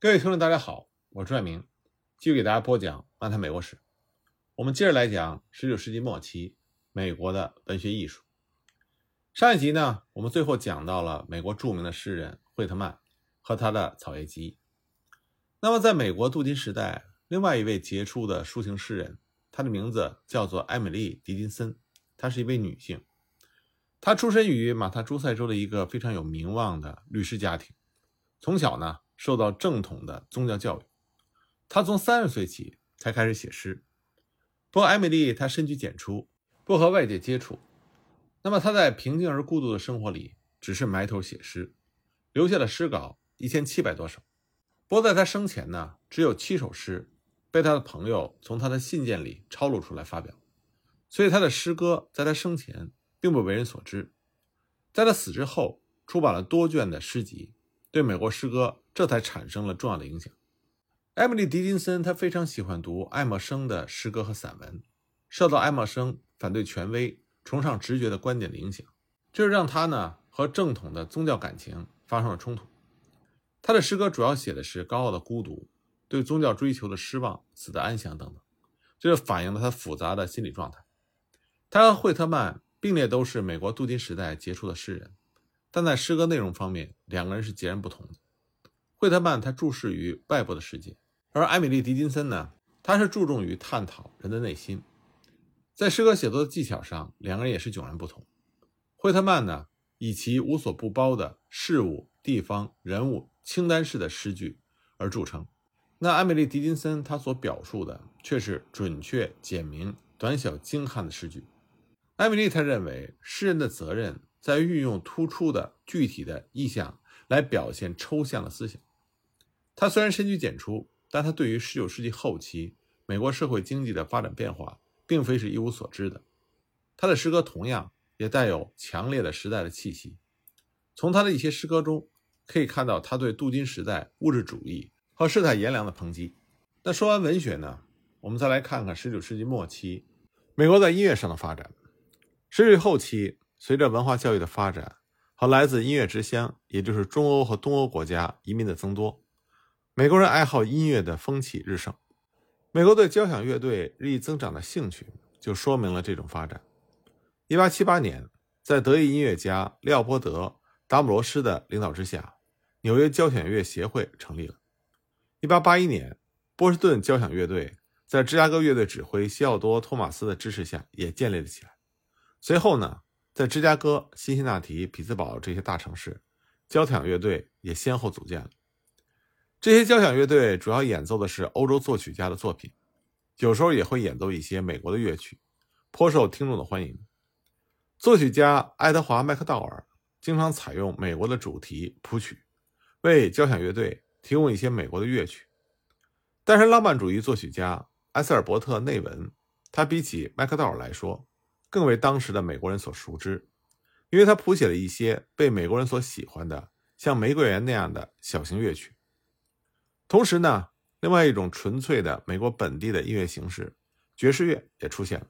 各位听众，大家好，我是爱明，继续给大家播讲漫谈美国史。我们接着来讲19世纪末期美国的文学艺术。上一集呢，我们最后讲到了美国著名的诗人惠特曼和他的《草叶集》。那么，在美国镀金时代，另外一位杰出的抒情诗人，她的名字叫做艾米丽·狄金森，她是一位女性。她出身于马萨诸塞州的一个非常有名望的律师家庭，从小呢。受到正统的宗教教育，他从三十岁起才开始写诗。不过，艾米丽她深居简出，不和外界接触。那么，她在平静而孤独的生活里，只是埋头写诗，留下了诗稿一千七百多首。不过，在她生前呢，只有七首诗被他的朋友从他的信件里抄录出来发表，所以他的诗歌在他生前并不为人所知。在他死之后，出版了多卷的诗集。对美国诗歌这才产生了重要的影响。艾米丽·狄金森她非常喜欢读爱默生的诗歌和散文，受到爱默生反对权威、崇尚直觉的观点的影响，这就让他呢和正统的宗教感情发生了冲突。他的诗歌主要写的是高傲的孤独、对宗教追求的失望、死的安详等等，这就反映了他复杂的心理状态。他和惠特曼并列都是美国镀金时代杰出的诗人。但在诗歌内容方面，两个人是截然不同的。惠特曼他注视于外部的世界，而艾米丽·狄金森呢，他是注重于探讨人的内心。在诗歌写作的技巧上，两个人也是迥然不同。惠特曼呢，以其无所不包的事物、地方、人物清单式的诗句而著称。那艾米丽·狄金森他所表述的却是准确、简明、短小精悍的诗句。艾米丽她认为，诗人的责任。在运用突出的具体的意象来表现抽象的思想。他虽然深居简出，但他对于19世纪后期美国社会经济的发展变化，并非是一无所知的。他的诗歌同样也带有强烈的时代的气息。从他的一些诗歌中可以看到他对镀金时代物质主义和世态炎凉的抨击。那说完文学呢，我们再来看看19世纪末期美国在音乐上的发展。19世纪后期。随着文化教育的发展和来自音乐之乡，也就是中欧和东欧国家移民的增多，美国人爱好音乐的风气日盛。美国对交响乐队日益增长的兴趣，就说明了这种发展。1878年，在德裔音乐家廖波德·达姆罗斯的领导之下，纽约交响乐协会成立了。1881年，波士顿交响乐队在芝加哥乐队指挥西奥多·托马斯的支持下也建立了起来。随后呢？在芝加哥、辛辛那提、匹兹堡这些大城市，交响乐队也先后组建了。这些交响乐队主要演奏的是欧洲作曲家的作品，有时候也会演奏一些美国的乐曲，颇受听众的欢迎。作曲家爱德华·麦克道尔经常采用美国的主题谱曲，为交响乐队提供一些美国的乐曲。但是，浪漫主义作曲家埃塞尔伯特·内文，他比起麦克道尔来说。更为当时的美国人所熟知，因为他谱写了一些被美国人所喜欢的，像《玫瑰园》那样的小型乐曲。同时呢，另外一种纯粹的美国本地的音乐形式——爵士乐也出现了。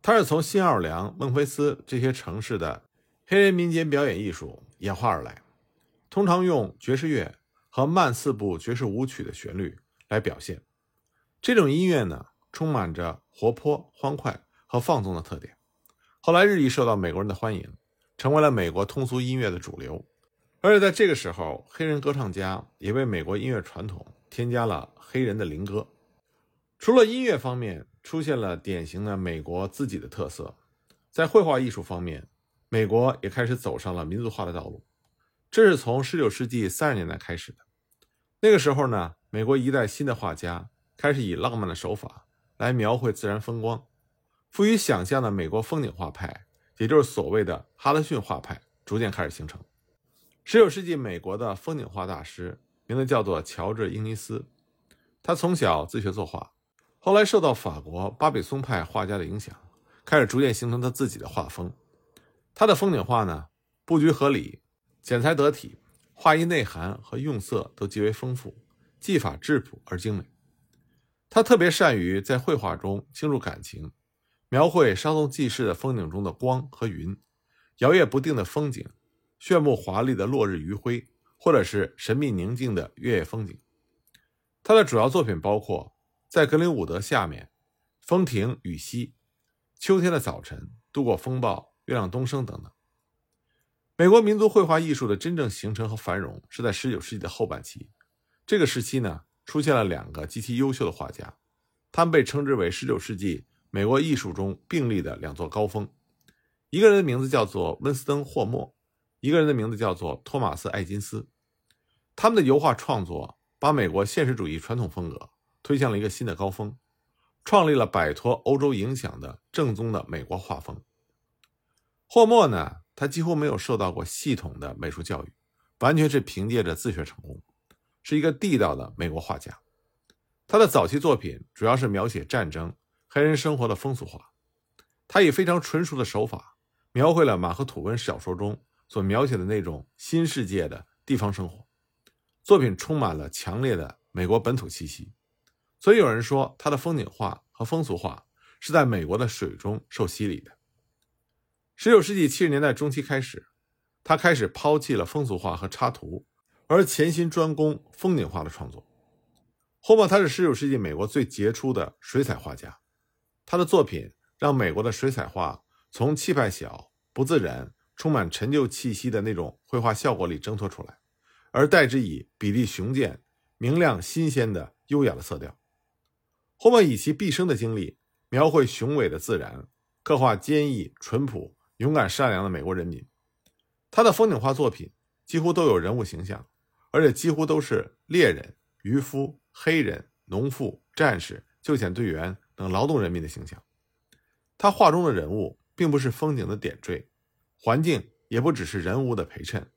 它是从新奥尔良、孟菲斯这些城市的黑人民间表演艺术演化而来，通常用爵士乐和慢四部爵士舞曲的旋律来表现。这种音乐呢，充满着活泼、欢快和放纵的特点。后来日益受到美国人的欢迎，成为了美国通俗音乐的主流。而且在这个时候，黑人歌唱家也为美国音乐传统添加了黑人的灵歌。除了音乐方面出现了典型的美国自己的特色，在绘画艺术方面，美国也开始走上了民族化的道路。这是从19世纪30年代开始的。那个时候呢，美国一代新的画家开始以浪漫的手法来描绘自然风光。富于想象的美国风景画派，也就是所谓的哈德逊画派，逐渐开始形成。19世纪美国的风景画大师名字叫做乔治·英尼斯，他从小自学作画，后来受到法国巴比松派画家的影响，开始逐渐形成他自己的画风。他的风景画呢，布局合理，剪裁得体，画意内涵和用色都极为丰富，技法质朴而精美。他特别善于在绘画中倾注感情。描绘稍纵即逝的风景中的光和云，摇曳不定的风景，炫目华丽的落日余晖，或者是神秘宁静的月夜风景。他的主要作品包括在格林伍德下面、风停雨息、秋天的早晨、度过风暴、月亮东升等等。美国民族绘画艺术的真正形成和繁荣是在19世纪的后半期。这个时期呢，出现了两个极其优秀的画家，他们被称之为19世纪美国艺术中并立的两座高峰。一个人的名字叫做温斯登·霍默，一个人的名字叫做托马斯·艾金斯。他们的油画创作把美国现实主义传统风格推向了一个新的高峰，创立了摆脱欧洲影响的正宗的美国画风。霍默呢？他几乎没有受到过系统的美术教育，完全是凭借着自学成功，是一个地道的美国画家。他的早期作品主要是描写战争、黑人生活的风俗画。他以非常纯熟的手法，描绘了马克吐温小说中所描写的那种新世界的地方生活。作品充满了强烈的美国本土气息，所以有人说他的风景画和风俗画是在美国的水中受洗礼的。十九世纪七十年代中期开始，他开始抛弃了风俗画和插图，而潜心专攻风景画的创作。霍默他是十九世纪美国最杰出的水彩画家，他的作品让美国的水彩画从气派小、不自然、充满陈旧气息的那种绘画效果里挣脱出来，而代之以比例雄健、明亮、新鲜的优雅的色调。霍默以其毕生的精力描绘雄伟的自然，刻画坚毅淳朴。勇敢善良的美国人民，他的风景画作品几乎都有人物形象，而且几乎都是猎人、渔夫、黑人、农妇、战士、救险队员等劳动人民的形象。他画中的人物并不是风景的点缀，环境也不只是人物的陪衬，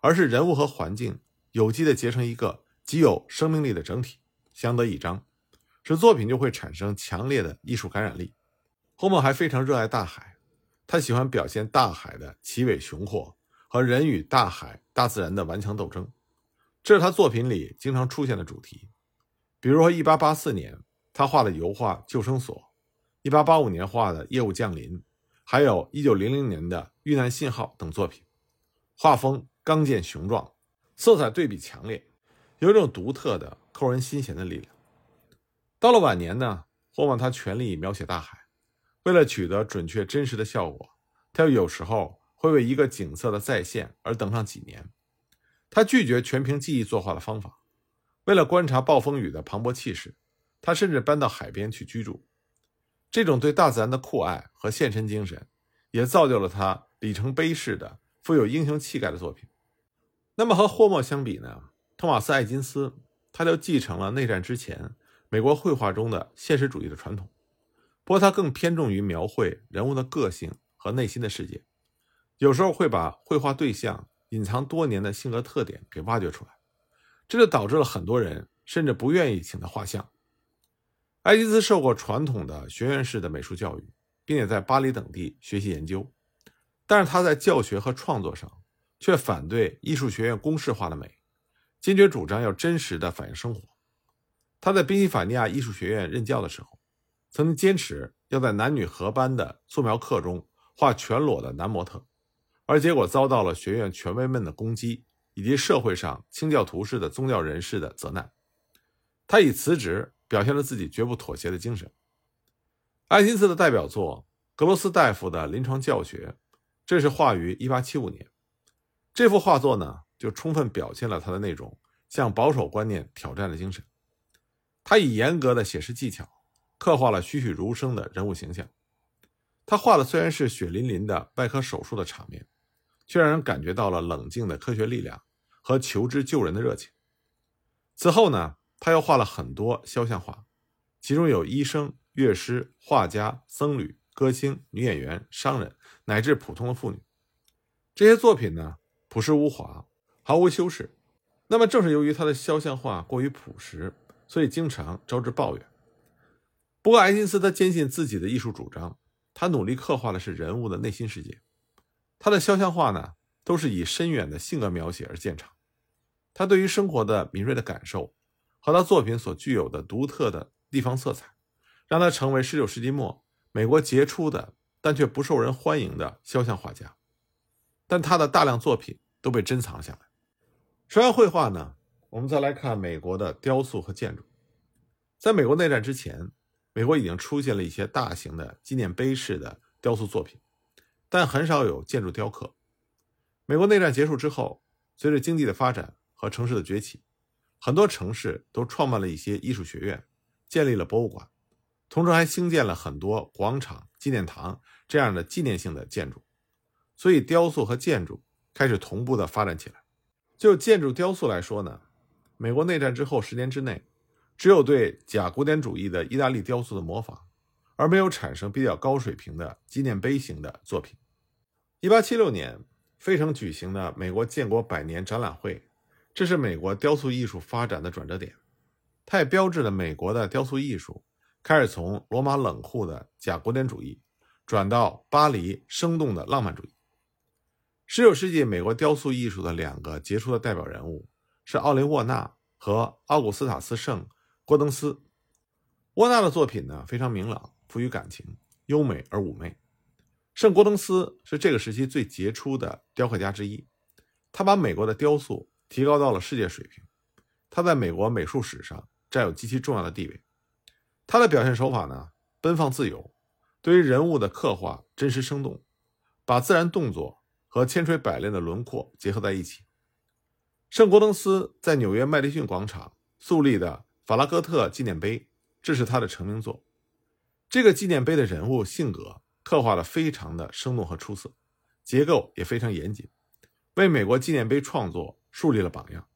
而是人物和环境有机的结成一个极有生命力的整体，相得益彰，使作品就会产生强烈的艺术感染力。侯默还非常热爱大海。他喜欢表现大海的奇伟雄阔和人与大海、大自然的顽强斗争，这是他作品里经常出现的主题。比如说，1884年他画的油画《救生所》，1885年画的《业务降临》，还有一九零零年的《遇难信号》等作品，画风刚健雄壮，色彩对比强烈，有一种独特的扣人心弦的力量。到了晚年呢，霍默他全力描写大海。为了取得准确真实的效果，他有时候会为一个景色的再现而等上几年。他拒绝全凭记忆作画的方法。为了观察暴风雨的磅礴气势，他甚至搬到海边去居住。这种对大自然的酷爱和献身精神，也造就了他里程碑式的、富有英雄气概的作品。那么和霍默相比呢？托马斯·艾金斯他就继承了内战之前美国绘画中的现实主义的传统。不过，他更偏重于描绘人物的个性和内心的世界，有时候会把绘画对象隐藏多年的性格特点给挖掘出来，这就导致了很多人甚至不愿意请他画像。埃迪斯受过传统的学院式的美术教育，并且在巴黎等地学习研究，但是他在教学和创作上却反对艺术学院公式化的美，坚决主张要真实的反映生活。他在宾夕法尼亚艺术学院任教的时候。曾经坚持要在男女合班的素描课中画全裸的男模特，而结果遭到了学院权威们的攻击，以及社会上清教徒式的宗教人士的责难。他以辞职表现了自己绝不妥协的精神。爱因斯的代表作《格罗斯大夫的临床教学》，这是画于1875年。这幅画作呢，就充分表现了他的那种向保守观念挑战的精神。他以严格的写实技巧。刻画了栩栩如生的人物形象。他画的虽然是血淋淋的外科手术的场面，却让人感觉到了冷静的科学力量和求知救人的热情。此后呢，他又画了很多肖像画，其中有医生、乐师、画家、僧侣、歌星、女演员、商人，乃至普通的妇女。这些作品呢，朴实无华，毫无修饰。那么，正是由于他的肖像画过于朴实，所以经常招致抱怨。不过，爱金斯他坚信自己的艺术主张，他努力刻画的是人物的内心世界。他的肖像画呢，都是以深远的性格描写而见长。他对于生活的敏锐的感受，和他作品所具有的独特的地方色彩，让他成为19世纪末美国杰出的但却不受人欢迎的肖像画家。但他的大量作品都被珍藏下来。说完绘画呢，我们再来看美国的雕塑和建筑。在美国内战之前，美国已经出现了一些大型的纪念碑式的雕塑作品，但很少有建筑雕刻。美国内战结束之后，随着经济的发展和城市的崛起，很多城市都创办了一些艺术学院，建立了博物馆，同时还兴建了很多广场、纪念堂这样的纪念性的建筑。所以，雕塑和建筑开始同步的发展起来。就建筑雕塑来说呢，美国内战之后十年之内。只有对假古典主义的意大利雕塑的模仿，而没有产生比较高水平的纪念碑型的作品。一八七六年，费城举行的美国建国百年展览会，这是美国雕塑艺术发展的转折点，它也标志着美国的雕塑艺术开始从罗马冷酷的假古典主义，转到巴黎生动的浪漫主义。十九世纪美国雕塑艺术的两个杰出的代表人物是奥林沃纳和奥古斯塔斯圣。郭登斯、沃纳的作品呢非常明朗，富于感情，优美而妩媚。圣郭登斯是这个时期最杰出的雕刻家之一，他把美国的雕塑提高到了世界水平，他在美国美术史上占有极其重要的地位。他的表现手法呢奔放自由，对于人物的刻画真实生动，把自然动作和千锤百炼的轮廓结合在一起。圣郭登斯在纽约麦迪逊广场树立的。法拉戈特纪念碑，这是他的成名作。这个纪念碑的人物性格刻画的非常的生动和出色，结构也非常严谨，为美国纪念碑创作树立了榜样。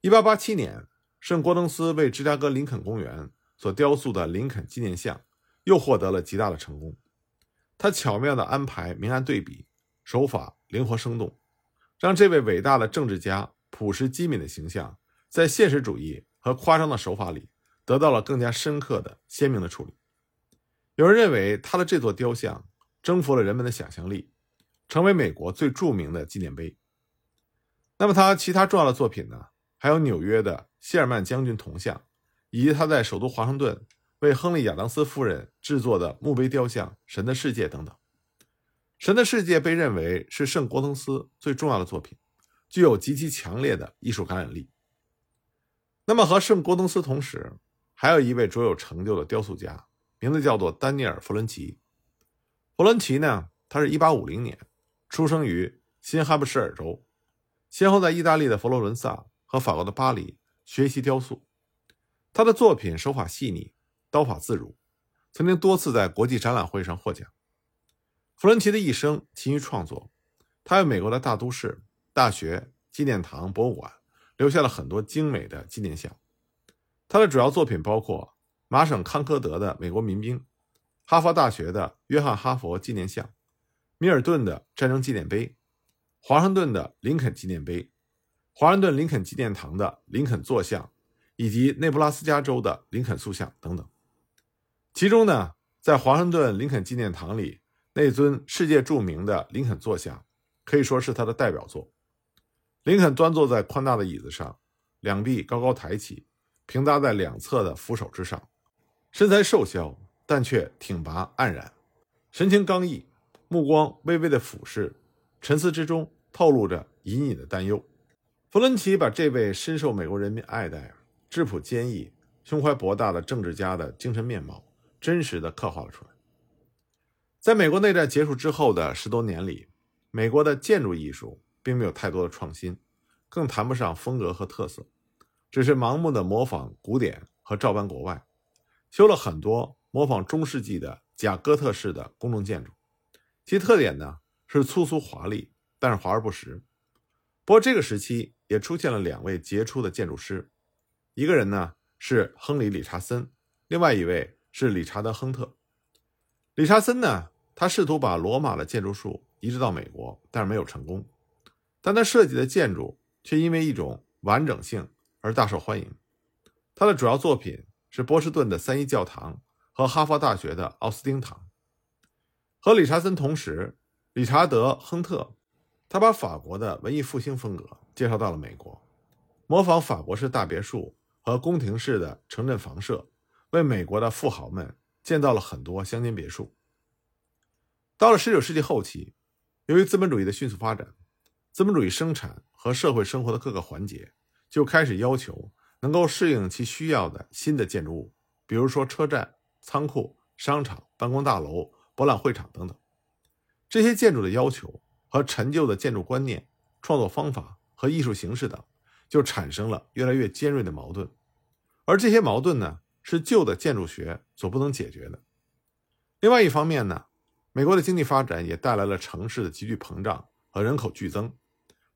一八八七年，圣郭登斯为芝加哥林肯公园所雕塑的林肯纪念像又获得了极大的成功。他巧妙地安排明暗对比，手法灵活生动，让这位伟大的政治家朴实机敏的形象在现实主义。和夸张的手法里得到了更加深刻的、鲜明的处理。有人认为他的这座雕像征服了人们的想象力，成为美国最著名的纪念碑。那么他其他重要的作品呢？还有纽约的谢尔曼将军铜像，以及他在首都华盛顿为亨利亚当斯夫人制作的墓碑雕像《神的世界》等等。《神的世界》被认为是圣国登斯最重要的作品，具有极其强烈的艺术感染力。那么和圣郭登斯同时，还有一位卓有成就的雕塑家，名字叫做丹尼尔·弗伦奇。弗伦奇呢，他是一八五零年出生于新哈布什尔州，先后在意大利的佛罗伦萨和法国的巴黎学习雕塑。他的作品手法细腻，刀法自如，曾经多次在国际展览会上获奖。弗伦奇的一生勤于创作，他为美国的大都市、大学、纪念堂、博物馆。留下了很多精美的纪念像。他的主要作品包括麻省康科德的美国民兵、哈佛大学的约翰哈佛纪念像、米尔顿的战争纪念碑、华盛顿的林肯纪念碑、华盛顿林肯纪念堂的林肯坐像，以及内布拉斯加州的林肯塑像等等。其中呢，在华盛顿林肯纪念堂里那尊世界著名的林肯坐像，可以说是他的代表作。林肯端坐在宽大的椅子上，两臂高高抬起，平搭在两侧的扶手之上，身材瘦削，但却挺拔黯然，神情刚毅，目光微微的俯视，沉思之中透露着隐隐的担忧。弗伦奇把这位深受美国人民爱戴、质朴坚毅、胸怀博大的政治家的精神面貌，真实的刻画了出来。在美国内战结束之后的十多年里，美国的建筑艺术。并没有太多的创新，更谈不上风格和特色，只是盲目的模仿古典和照搬国外，修了很多模仿中世纪的假哥特式的公众建筑，其特点呢是粗俗华丽，但是华而不实。不过这个时期也出现了两位杰出的建筑师，一个人呢是亨利·理查森，另外一位是理查德·亨特。理查森呢，他试图把罗马的建筑术移植到美国，但是没有成功。但他设计的建筑却因为一种完整性而大受欢迎。他的主要作品是波士顿的三一教堂和哈佛大学的奥斯汀堂。和理查森同时，理查德·亨特，他把法国的文艺复兴风格介绍到了美国，模仿法国式大别墅和宫廷式的城镇房舍，为美国的富豪们建造了很多乡间别墅。到了19世纪后期，由于资本主义的迅速发展。资本主义生产和社会生活的各个环节就开始要求能够适应其需要的新的建筑物，比如说车站、仓库、商场、办公大楼、博览会场等等。这些建筑的要求和陈旧的建筑观念、创作方法和艺术形式等，就产生了越来越尖锐的矛盾。而这些矛盾呢，是旧的建筑学所不能解决的。另外一方面呢，美国的经济发展也带来了城市的急剧膨胀和人口剧增，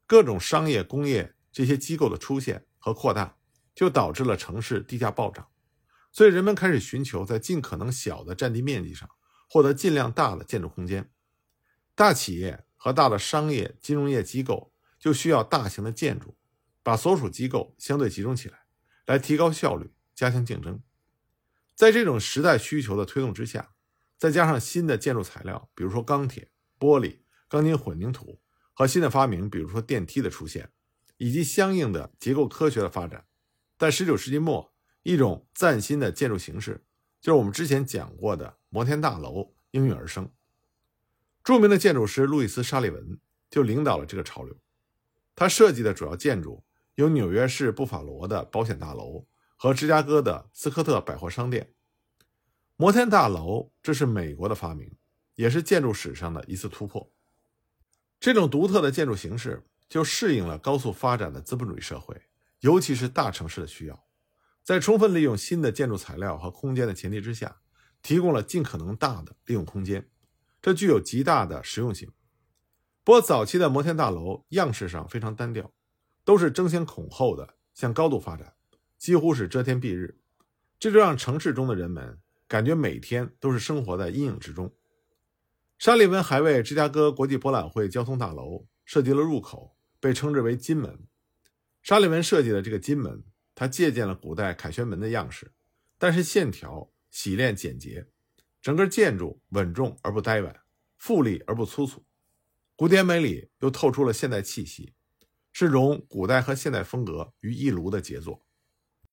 各种商业、工业这些机构的出现和扩大，就导致了城市地价暴涨。所以人们开始寻求在尽可能小的占地面积上获得尽量大的建筑空间。大企业和大的商业、金融业机构就需要大型的建筑，把所属机构相对集中起来，来提高效率、加强竞争。在这种时代需求的推动之下，再加上新的建筑材料，比如说钢铁、玻璃、钢筋混凝土和新的发明，比如说电梯的出现，以及相应的结构科学的发展，在19世纪末，一种崭新的建筑形式，就是我们之前讲过的摩天大楼应运而生。著名的建筑师路易斯·沙利文就领导了这个潮流。他设计的主要建筑有纽约市布法罗的保险大楼和芝加哥的斯科特百货商店。摩天大楼这是美国的发明，也是建筑史上的一次突破。这种独特的建筑形式就适应了高速发展的资本主义社会，尤其是大城市的需要。在充分利用新的建筑材料和空间的前提之下，提供了尽可能大的利用空间。这具有极大的实用性。不过，早期的摩天大楼样式上非常单调，都是争先恐后的向高度发展，几乎是遮天蔽日，这就让城市中的人们感觉每天都是生活在阴影之中。沙利文还为芝加哥国际博览会交通大楼设计了入口，被称之为“金门”。沙利文设计的这个金门，他借鉴了古代凯旋门的样式，但是线条洗练简洁。整个建筑稳重而不呆板，富丽而不粗俗，古典美里又透出了现代气息，是融古代和现代风格于一炉的杰作。